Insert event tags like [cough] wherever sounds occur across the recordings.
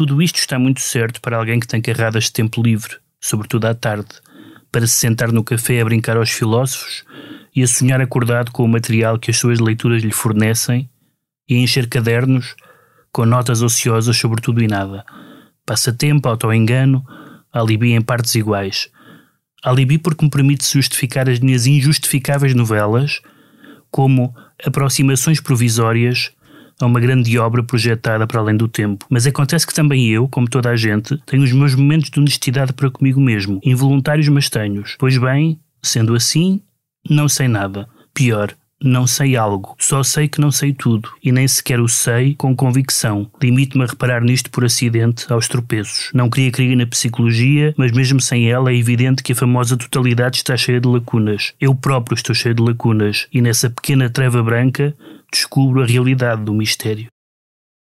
Tudo isto está muito certo para alguém que tem carradas de tempo livre, sobretudo à tarde, para se sentar no café a brincar aos filósofos e a sonhar acordado com o material que as suas leituras lhe fornecem e encher cadernos com notas ociosas sobre tudo e nada. Passatempo, autoengano, alibi em partes iguais. Alibi porque me permite justificar as minhas injustificáveis novelas como aproximações provisórias a uma grande obra projetada para além do tempo. Mas acontece que também eu, como toda a gente, tenho os meus momentos de honestidade para comigo mesmo, involuntários mas tenhos. Pois bem, sendo assim, não sei nada. Pior, não sei algo. Só sei que não sei tudo. E nem sequer o sei com convicção. Limito-me a reparar nisto por acidente, aos tropeços. Não queria cair na psicologia, mas mesmo sem ela é evidente que a famosa totalidade está cheia de lacunas. Eu próprio estou cheio de lacunas. E nessa pequena treva branca descubro a realidade do mistério.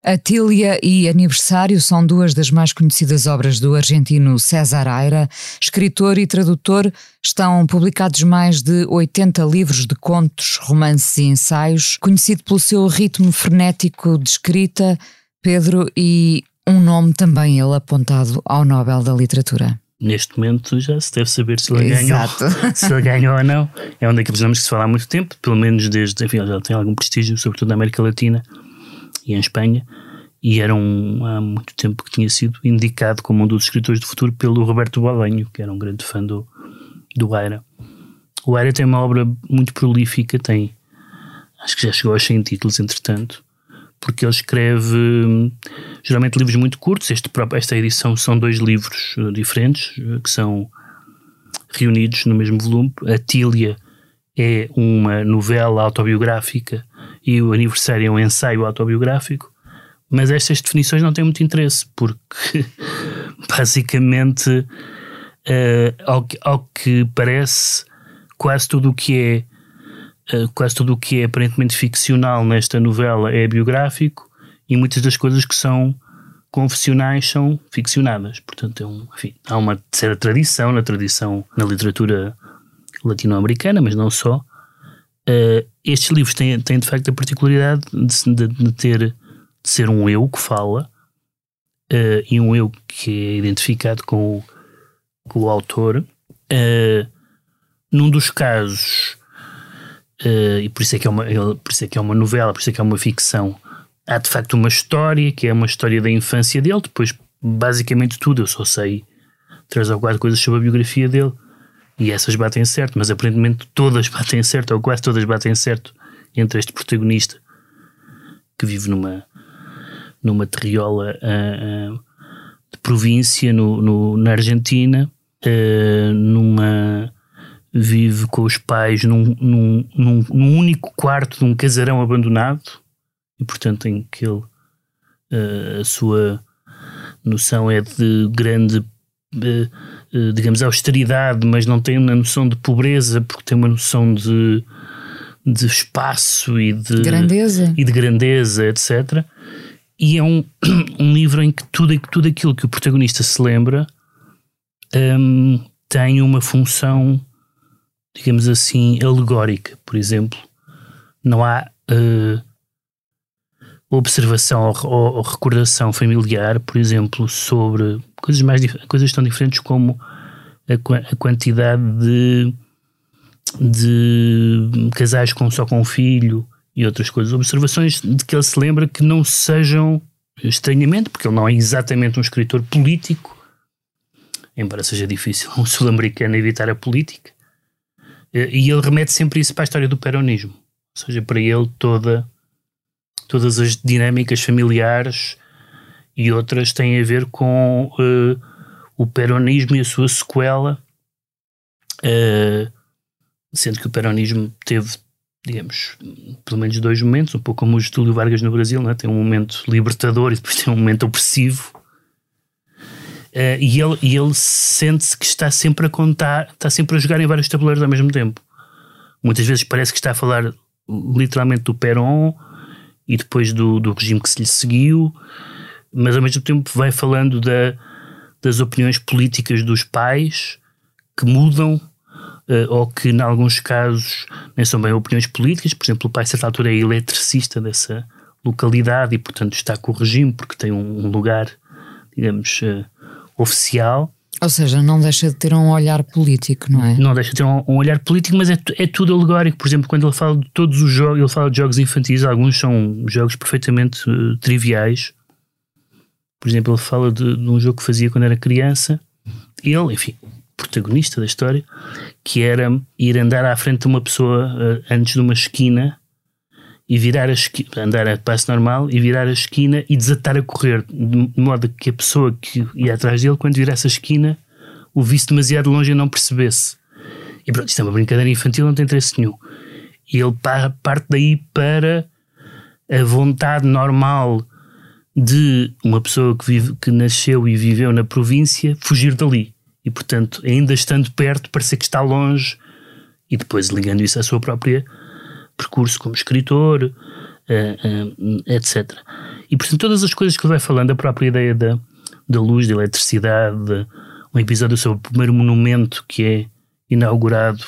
Atília e Aniversário são duas das mais conhecidas obras do argentino César Aira. Escritor e tradutor, estão publicados mais de 80 livros de contos, romances e ensaios, conhecido pelo seu ritmo frenético de escrita, Pedro, e um nome também ele apontado ao Nobel da Literatura. Neste momento já se deve saber se ele ganhou, [laughs] se ele ganhou ou não. É um daqueles nomes que se fala há muito tempo, pelo menos desde, enfim, ele já tem algum prestígio, sobretudo na América Latina e em Espanha, e era um, há muito tempo que tinha sido indicado como um dos escritores do futuro pelo Roberto Bolanho, que era um grande fã do, do Aira. O Aira tem uma obra muito prolífica, tem, acho que já chegou aos 100 títulos, entretanto, porque ele escreve geralmente livros muito curtos. Este, esta edição são dois livros diferentes, que são reunidos no mesmo volume. A Tília é uma novela autobiográfica e o aniversário é um ensaio autobiográfico, mas estas definições não têm muito interesse, porque [laughs] basicamente, uh, ao, que, ao, que parece, quase tudo o que é quase tudo o que é aparentemente ficcional nesta novela é biográfico e muitas das coisas que são confessionais são ficcionadas. Portanto, é um, enfim, há uma certa tradição na tradição na literatura latino-americana, mas não só, Uh, estes livros têm, têm de facto a particularidade de, de, de, ter de ser um eu que fala uh, e um eu que é identificado com o, com o autor. Uh, num dos casos, e por isso, é que é uma, por isso é que é uma novela, por isso é que é uma ficção, há de facto uma história que é uma história da infância dele, depois basicamente tudo, eu só sei três ou quatro coisas sobre a biografia dele. E essas batem certo, mas aparentemente todas [laughs] batem certo, ou quase todas batem certo, entre este protagonista que vive numa, numa terriola uh, uh, de província no, no na Argentina, uh, numa vive com os pais num, num, num, num, único quarto de um casarão abandonado e portanto em que ele a sua noção é de grande eh, digamos, austeridade, mas não tem uma noção de pobreza, porque tem uma noção de, de espaço e de grandeza, e de grandeza etc. E é um, [clears throat] um livro em que tudo, tudo aquilo que o protagonista se lembra um, tem uma função, digamos assim, alegórica. Por exemplo, não há uh, observação ou, ou, ou, recordação familiar, por exemplo, sobre coisas mais coisas tão diferentes como a, a quantidade de, de casais com só com um filho e outras coisas, observações de que ele se lembra que não sejam estranhamente, porque ele não é exatamente um escritor político, embora seja difícil [laughs] um sul-americano evitar a política. Eh, e ele remete sempre isso para a história do peronismo. Ou seja, para ele toda, todas as dinâmicas familiares e outras têm a ver com uh, o peronismo e a sua sequela, uh, sendo que o peronismo teve, digamos, pelo menos dois momentos, um pouco como o Getúlio Vargas no Brasil, né? tem um momento libertador e depois tem um momento opressivo. Uh, e ele, e ele sente-se que está sempre a contar, está sempre a jogar em vários tabuleiros ao mesmo tempo. Muitas vezes parece que está a falar literalmente do Perón e depois do, do regime que se lhe seguiu, mas ao mesmo tempo vai falando da, das opiniões políticas dos pais que mudam uh, ou que, em alguns casos, nem são bem opiniões políticas. Por exemplo, o pai, a certa altura, é eletricista dessa localidade e, portanto, está com o regime porque tem um, um lugar, digamos, uh, oficial. Ou seja, não deixa de ter um olhar político, não é? Não deixa de ter um, um olhar político, mas é, é, tudo alegórico. Por exemplo, quando ele fala de todos os jogos, ele fala de jogos infantis, alguns são jogos perfeitamente uh, triviais. Por exemplo, ele fala de, de, um jogo que fazia quando era criança. Ele, enfim, protagonista da história, que era ir andar à frente de uma pessoa uh, antes de uma esquina e virar a esquina, andar a passo normal e virar a esquina e desatar a correr, de modo que a pessoa que ia atrás dele, quando virasse a esquina, o visse demasiado longe e não percebesse. E pronto, isto é uma brincadeira infantil, não tem interesse nenhum. E ele parte daí para a vontade normal de uma pessoa que, vive, que nasceu e viveu na província fugir dali. E portanto, ainda estando perto, parecer que está longe, e depois ligando isso à sua própria percurso como escritor, uh, uh, etc. E portanto, todas as coisas que ele vai falando, a própria ideia da, da luz, da eletricidade, um episódio sobre o primeiro monumento que é inaugurado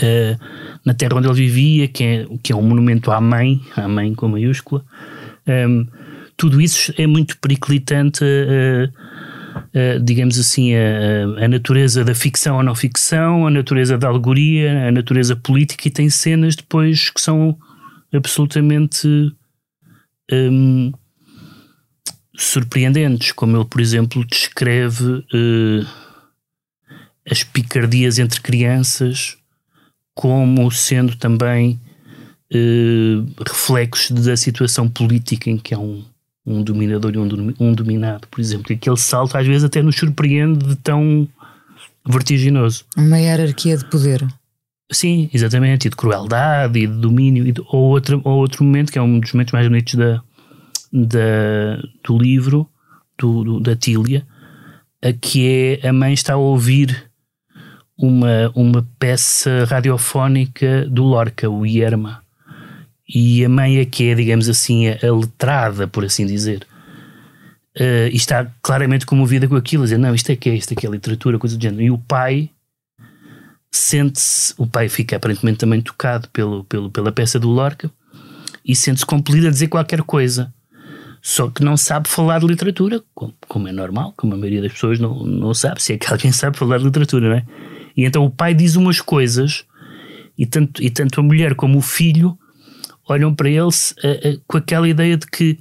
uh, na terra onde ele vivia, que é, que é um monumento à mãe, à mãe com maiúscula. Um, tudo isso é muito periclitante uh, digamos assim, a, a, natureza da ficção ou não ficção, a natureza da alegoria, a natureza política, e tem cenas depois que são absolutamente um, surpreendentes, como ele, por exemplo, descreve uh, as picardias entre crianças como sendo também uh, reflexos da situação política em que há um, um dominador e um, um dominado, por exemplo. E aquele salto às vezes até nos surpreende de tão vertiginoso. Uma hierarquia de poder. Sim, exatamente, e de crueldade e de domínio, e de, ou, outro, ou outro momento, que é um dos momentos mais bonitos da, da, do livro, do, do, da Tília, a que é a mãe está a ouvir uma, uma peça radiofónica do Lorca, o Ierma e a mãe é que é, digamos assim, a, letrada, por assim dizer. Uh, e está claramente comovida com aquilo, a dizer, não, isto é que é, isto é que é literatura, coisa do género. E o pai sente-se, o pai fica aparentemente também tocado pelo, pelo, pela peça do Lorca e sente-se compelido a dizer qualquer coisa. Só que não sabe falar de literatura, como, como, é normal, como a maioria das pessoas não, não sabe, se é que alguém [laughs] sabe falar de literatura, não é? E então o pai diz umas coisas e tanto, e tanto a mulher como o filho olham para ele uh, uh, com aquela ideia de que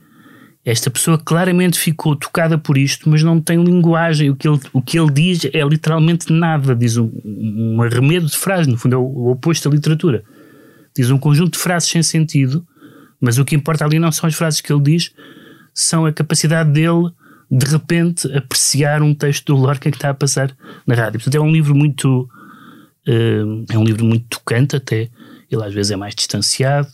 esta pessoa claramente ficou tocada por isto, mas não tem linguagem. O que ele, o que ele diz é literalmente nada. Diz um, um arremedo de frases, no fundo é o, o oposto da literatura. Diz um conjunto de frases sem sentido, mas o que importa ali não são as frases que ele diz, são a capacidade dele de repente apreciar um texto do Lorca que está a passar na rádio. Portanto, é um livro muito. Uh, é um livro muito tocante até ele às vezes é mais distanciado.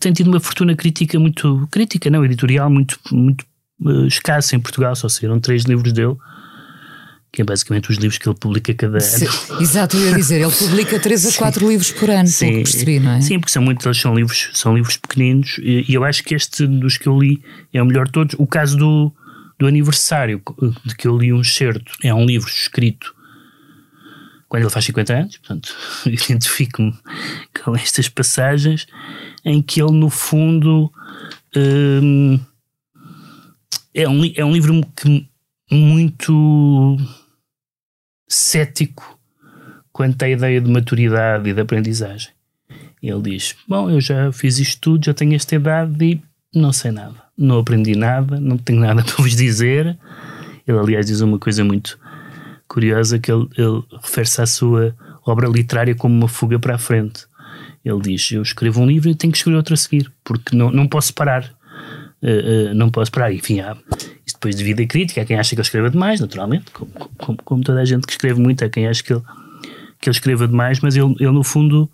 Tem tido uma fortuna crítica muito. crítica, não, editorial, muito, muito uh, escassa em Portugal. Só saíram três livros dele, que é basicamente os livros que ele publica cada Sim, ano. Exato, eu ia dizer, ele publica três a quatro livros por ano, Sim, pelo que percebi, não é? Sim, porque são muitos, são livros, são livros pequeninos e, eu acho que este dos que eu li é o melhor de todos. O caso do, do aniversário, de que eu li um excerto, é um livro escrito quando ele faz 50 anos, portanto, [laughs] identifico-me com estas passagens em que ele, no fundo, hum, é, um, é um livro que, muito cético quanto à ideia de maturidade e de aprendizagem. Ele diz: Bom, eu já fiz isto tudo, já tenho esta idade e não sei nada. Não aprendi nada, não tenho nada [laughs] para vos dizer. Ele, aliás, diz uma coisa muito curiosa que ele, ele refere-se à sua obra literária como uma fuga para a frente. Ele diz: Eu escrevo um livro e tenho que escrever outro a seguir, porque não, não posso parar. Uh, uh, não posso parar. Enfim, há, isso depois de vida crítica. Há quem acha que ele escreva demais, naturalmente, como, como, como, toda a gente que escreve muito, há quem acha que ele, que ele escreva demais, mas ele, ele no fundo,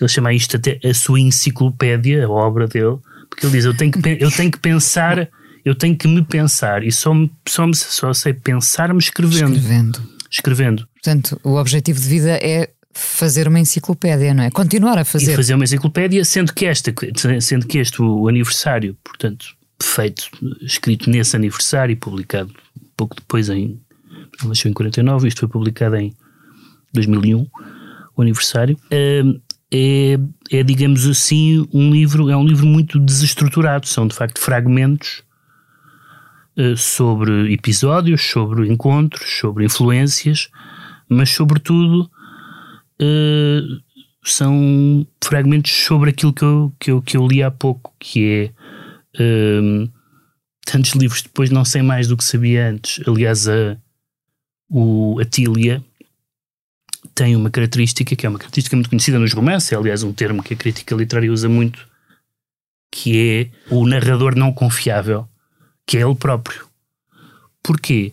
ele chama isto até a sua enciclopédia, a obra dele, porque ele diz: Eu tenho que, eu tenho que pensar, eu tenho que me pensar, e só, só, só sei pensar-me escrevendo. Escrevendo. Escrevendo. Portanto, o objetivo de vida é fazer uma enciclopédia, não é? Continuar a fazer. E fazer uma enciclopédia, sendo que esta, sendo que este o aniversário, portanto, feito, escrito nesse aniversário, publicado pouco depois em ele nasceu em 49, isto foi publicado em 2001, o aniversário. É, é, é, digamos assim, um livro, é um livro muito desestruturado, são de facto fragmentos sobre episódios, sobre encontros, sobre influências, mas sobretudo uh, são fragmentos sobre aquilo que eu, que, eu, que eu li há pouco, que é uh, tantos livros depois não sei mais do que sabia antes. Aliás, a, o, a Tília tem uma característica que é uma característica muito conhecida nos romances, é aliás um termo que a crítica literária usa muito, que é o narrador não confiável, que é ele próprio. Porquê?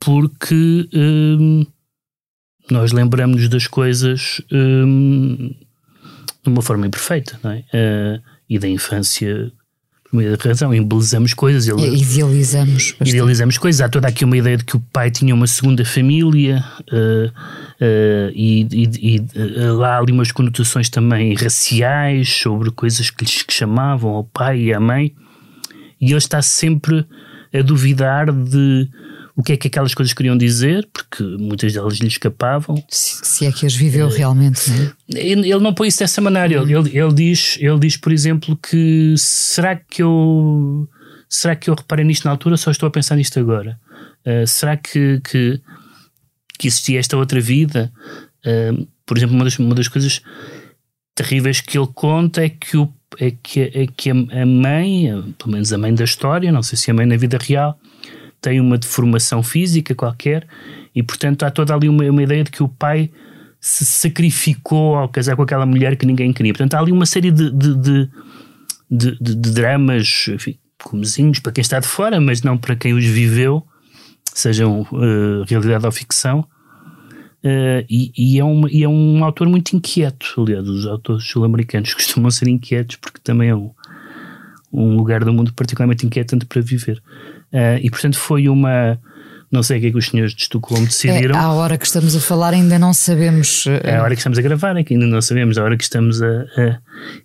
Porque hum, nós lembramos das coisas hum, de uma forma imperfeita, não é? Uh, e da infância, por meio da razão, embelezamos coisas. Ele, idealizamos. Bastante. Idealizamos coisas. Há toda aqui uma ideia de que o pai tinha uma segunda família uh, uh, e, e, e lá há ali umas conotações também raciais sobre coisas que lhes chamavam ao pai e à mãe. E ele está sempre a duvidar de o que é que aquelas coisas queriam dizer, porque muitas delas lhe escapavam. Se, se é que as viveu realmente, não é? Ele, não põe isso dessa maneira. Ele, ele, ele, diz, ele diz, por exemplo, que será que eu será que eu reparei nisto na altura só estou a pensar nisto agora? Uh, será que, que, que, existia esta outra vida? Uh, por exemplo, uma das, uma das coisas terríveis que ele conta é que, o, é que, é que a mãe, pelo menos a mãe da história, não sei se a mãe na vida real, tem uma deformação física qualquer e, portanto, há toda ali uma, uma ideia de que o pai se sacrificou ao casar com aquela mulher que ninguém queria. Portanto, há ali uma série de, de, de, de, de, de dramas, enfim, comezinhos para quem está de fora, mas não para quem os viveu, sejam uh, realidade ou ficção. Uh, e, e, é um, e é um autor muito inquieto. Aliás, os autores sul-americanos [laughs] costumam ser inquietos porque também é um, um lugar do mundo particularmente inquietante para viver. Uh, e portanto foi uma. Não sei o que é que os senhores de Estocolmo decidiram. É, à hora que estamos a falar ainda não sabemos. Uh, é a hora que estamos a gravar, é que ainda não sabemos. A hora que estamos a, a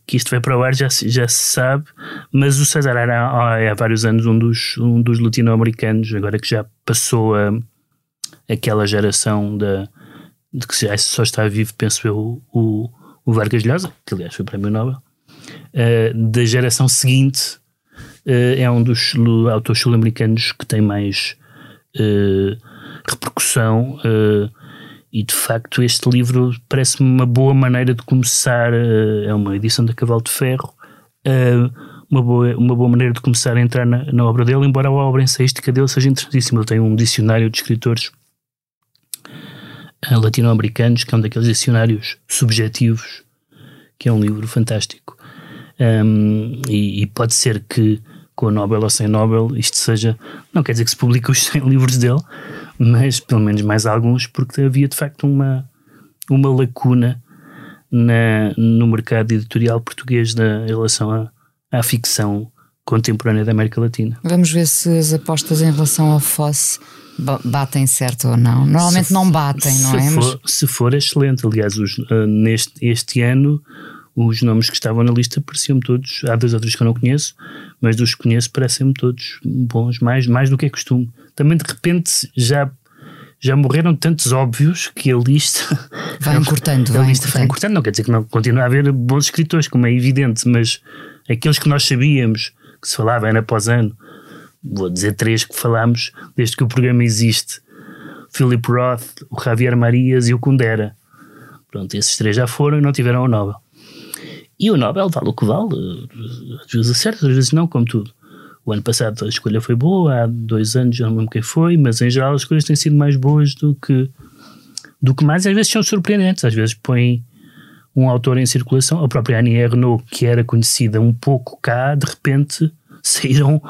que isto vai para o ar já, já se sabe. Mas o César era há, há vários anos um dos, um dos latino-americanos, agora que já passou a, aquela geração da, de que só está vivo, penso eu, o, o Vargas Llosa, que aliás foi Prémio Nobel, uh, da geração seguinte uh, é um dos autores sul-americanos que tem mais uh, repercussão e de facto este livro parece-me uma boa maneira de começar, é uma edição da Cavalo de Ferro, uma, boa, uma boa maneira de começar a entrar na, na obra dele, embora a obra ensaística dele seja interessantíssima. Ele tem um dicionário de escritores latino-americanos, que é um daqueles dicionários subjetivos, que é um livro fantástico. Um, e, e, pode ser que com a Nobel ou sem Nobel, isto seja. Não quer dizer que se publique os [laughs] 100 livros dele, mas pelo menos mais alguns, porque havia de facto uma, uma lacuna na, no mercado editorial português da, em relação à, à ficção contemporânea da América Latina. Vamos ver se as apostas em relação ao Fosse batem certo ou não. Normalmente se, não batem, não é? For, Mas... Se for, é excelente. Aliás, os, uh, neste este ano os nomes que estavam na lista pareciam-me todos, há dois ou três que eu não conheço, mas dos que conheço parecem-me todos bons, mais, mais do que é costume. Também de repente já, já morreram tantos óbvios que a lista [laughs] vai encurtando, lista vai encurtando. Não quer dizer que não continua a haver bons escritores, como é evidente, mas aqueles que nós sabíamos que se falava ano após ano, vou dizer três que falámos desde que o programa existe: Philip Roth, o Javier Marias e o Kundera. Pronto, esses três já foram e não tiveram o Nobel. E o Nobel vale o que vale, às vezes acerta, às vezes não, como tudo. O ano passado a escolha foi boa, há dois anos já não lembro quem foi, mas em geral as coisas têm sido mais boas do que, do que mais, às vezes são surpreendentes, às vezes põem um autor em circulação, a própria Annie Ernaux, que era conhecida um pouco cá, de repente saíram,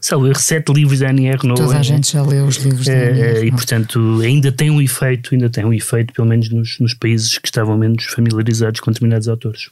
salvo sete livros da Annie Ernaux. Toda a gente já leu os livros da Annie Ernaux. E, portanto, ainda tem um efeito, ainda tem um efeito, pelo menos nos, nos países que estavam menos familiarizados com determinados autores.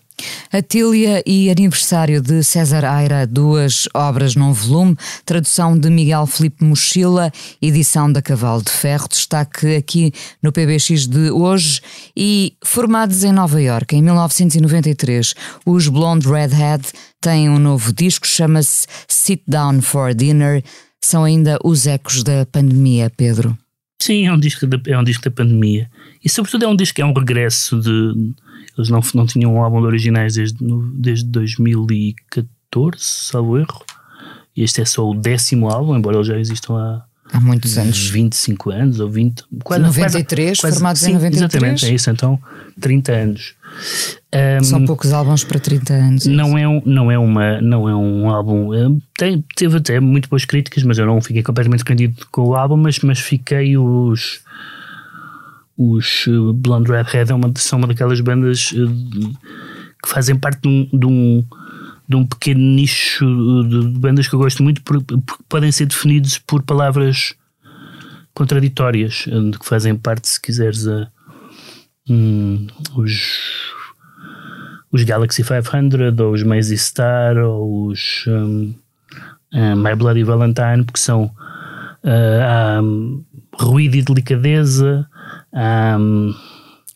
Atília e Aniversário de César Aira, duas obras num volume, tradução de Miguel Felipe Mochila, edição da Cavalo de Ferro, destaque aqui no PBX de hoje. E formados em Nova York em 1993, os Blonde Redhead têm um novo disco, chama-se Sit Down for Dinner. São ainda os ecos da pandemia, Pedro. Sim, é um disco, de, é um disco da pandemia. E sobretudo é um disco que é um regresso de eles não, não tinham um álbum de originais desde, desde 2014, salvo erro. E este é só o décimo álbum, embora eles já existam há, há muitos anos. 25 anos ou 20 quase, 93, quase, formados sim, em 93 exatamente, é isso, então 30 anos. Um, são poucos álbuns para 30 anos é não é, um, não é, uma, não é um álbum tem, teve até muito boas críticas mas eu não fiquei completamente rendido com o álbum mas, mas fiquei os os eh, Blonde Redhead é uma, são uma daquelas bandas uh, que fazem parte de um, de um, de um pequeno nicho de, de, bandas que eu gosto muito porque podem ser definidos por palavras contraditórias que fazem parte, se quiseres, a, um, os os Galaxy 500 ou os Mazy Star ou os um, uh, My Bloody Valentine porque são uh, um, ruído e delicadeza um,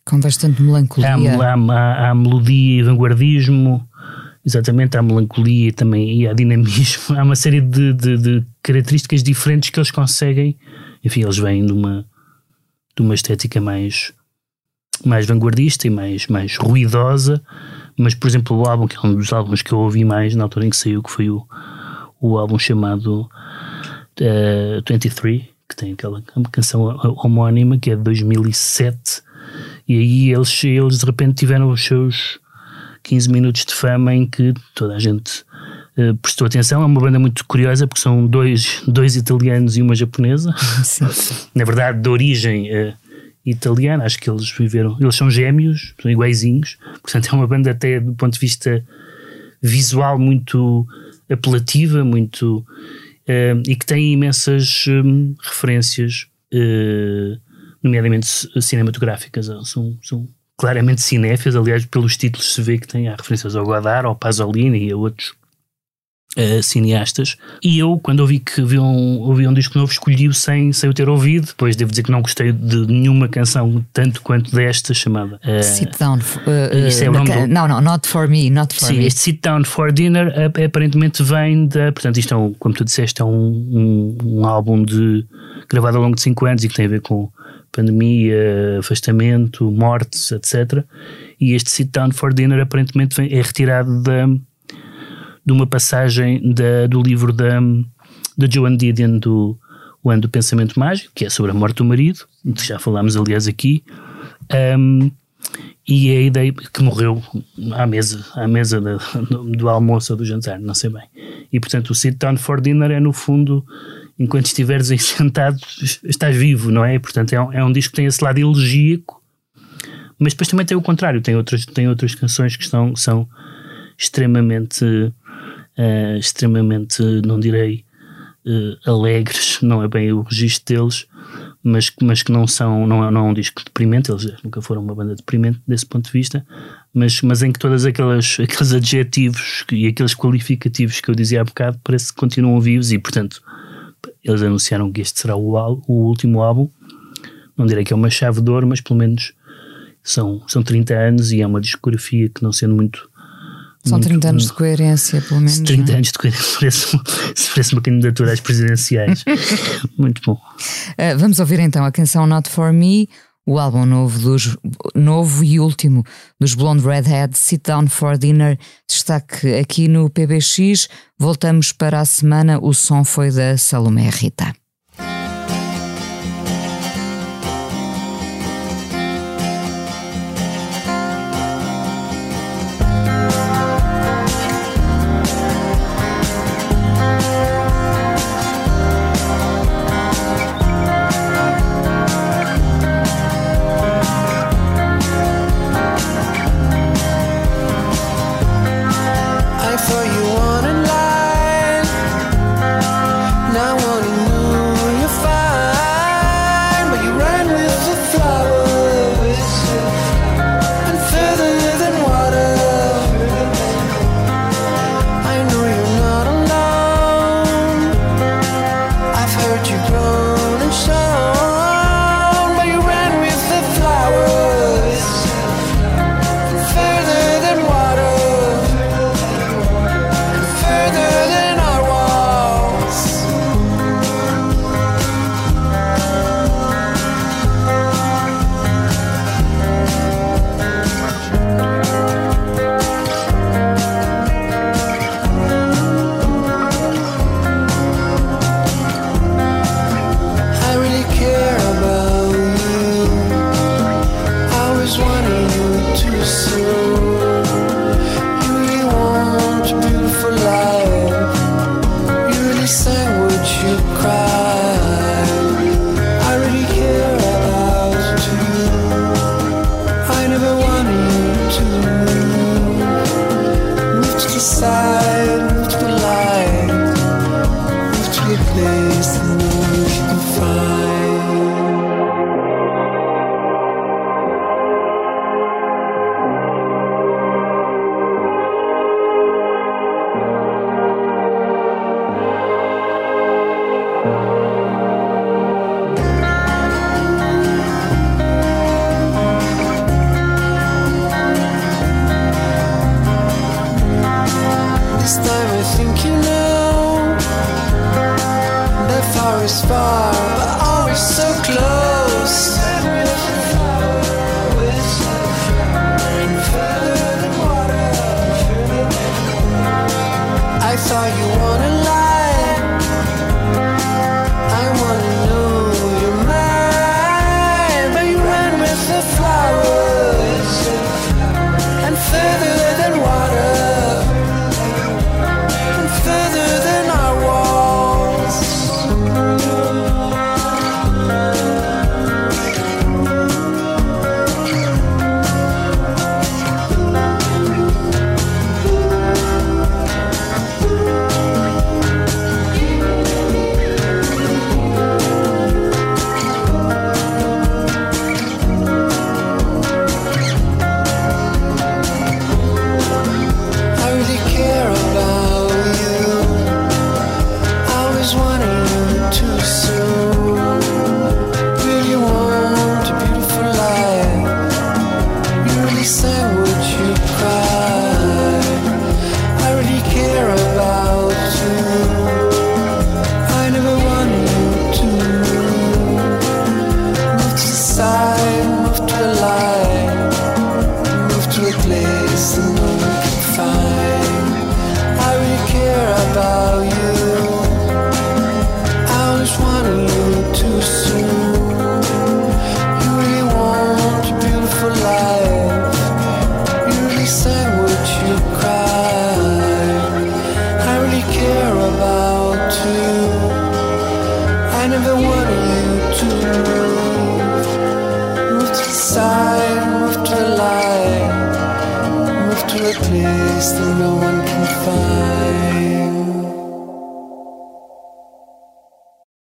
com bastante melancolia. Há, há, há, melodia e vanguardismo, exatamente, há melancolia também e há dinamismo. [laughs] Há uma série de, de, de, características diferentes que eles conseguem. Enfim, eles vêm de uma, de uma estética mais, mais vanguardista e mais, mais ruidosa. Mas, por exemplo, o álbum, que é um dos álbuns que eu ouvi mais na altura em que saiu, que foi o, o álbum chamado uh, 23 que tem aquela canção homónima que é de 2007 e aí eles, eles de repente tiveram os seus 15 minutos de fama em que toda a gente uh, prestou atenção. É uma banda muito curiosa porque são dois, dois italianos e uma japonesa. [laughs] Sim. Na verdade, de origem uh, italiana, acho que eles viveram. Eles são gêmeos, são iguaizinhos, portanto, é uma banda até do ponto de vista visual muito apelativa, muito uh, e que tem imensas um, referências, uh, nomeadamente cinematográficas. São, são claramente cinéfias, aliás, pelos títulos se vê que tem há referências ao Godard, ao Pasolini e a outros uh, cineastas. E eu, quando ouvi que havia um, ouvi um disco novo, escolhi-o sem, sem o ter ouvido. Depois devo dizer que não gostei de nenhuma canção tanto quanto desta, chamada uh, Sit Down. Uh, isso é o nome do... Não, não, Not For Me. Not for Sim, me. este Sit Down For Dinner aparentemente vem da. Portanto, isto é, um, como tu disseste, é um, um, um álbum de, gravado ao longo de 5 anos e que tem a ver com pandemia, afastamento, mortes, etc. E este Sit Down for Dinner aparentemente vem, é retirado da de uma passagem da, do livro da, da Joan Didion do O Ano do Pensamento Mágico, que é sobre a morte do marido, já falámos aliás aqui, um, e é a ideia que morreu à mesa, à mesa do, do almoço ou do jantar, não sei bem. E portanto o sit down for dinner é no fundo, enquanto estiveres aí [laughs] sentado, estás vivo, não é? Portanto é um, é um disco que tem esse lado elegíaco, mas depois também tem o contrário, tem outras, tem outras canções que são, são extremamente uh, extremamente, não direi uh, alegres, não é bem o registro deles, mas, mas que não são, não é, não é um disco deprimente, eles nunca foram uma banda deprimente desse ponto de vista, mas, mas em que todos aquelas, [laughs] aqueles adjetivos e aqueles qualificativos que eu dizia há bocado parece que continuam vivos e, portanto, eles anunciaram que este será o, o último álbum. Não direi que é uma chave de ouro, mas pelo menos são, são 30 anos e é uma discografia que, não sendo muito são 30 anos de coerência, pelo menos. 30 é? anos de coerência, parece, parece uma candidatura às presidenciais. [laughs] Muito bom. Uh, vamos ouvir então a canção Not For Me, o álbum novo, dos, novo e último dos Blonde Redhead, Sit Down for Dinner, destaque aqui no PBX. Voltamos para a semana, o som foi da Salomé Rita.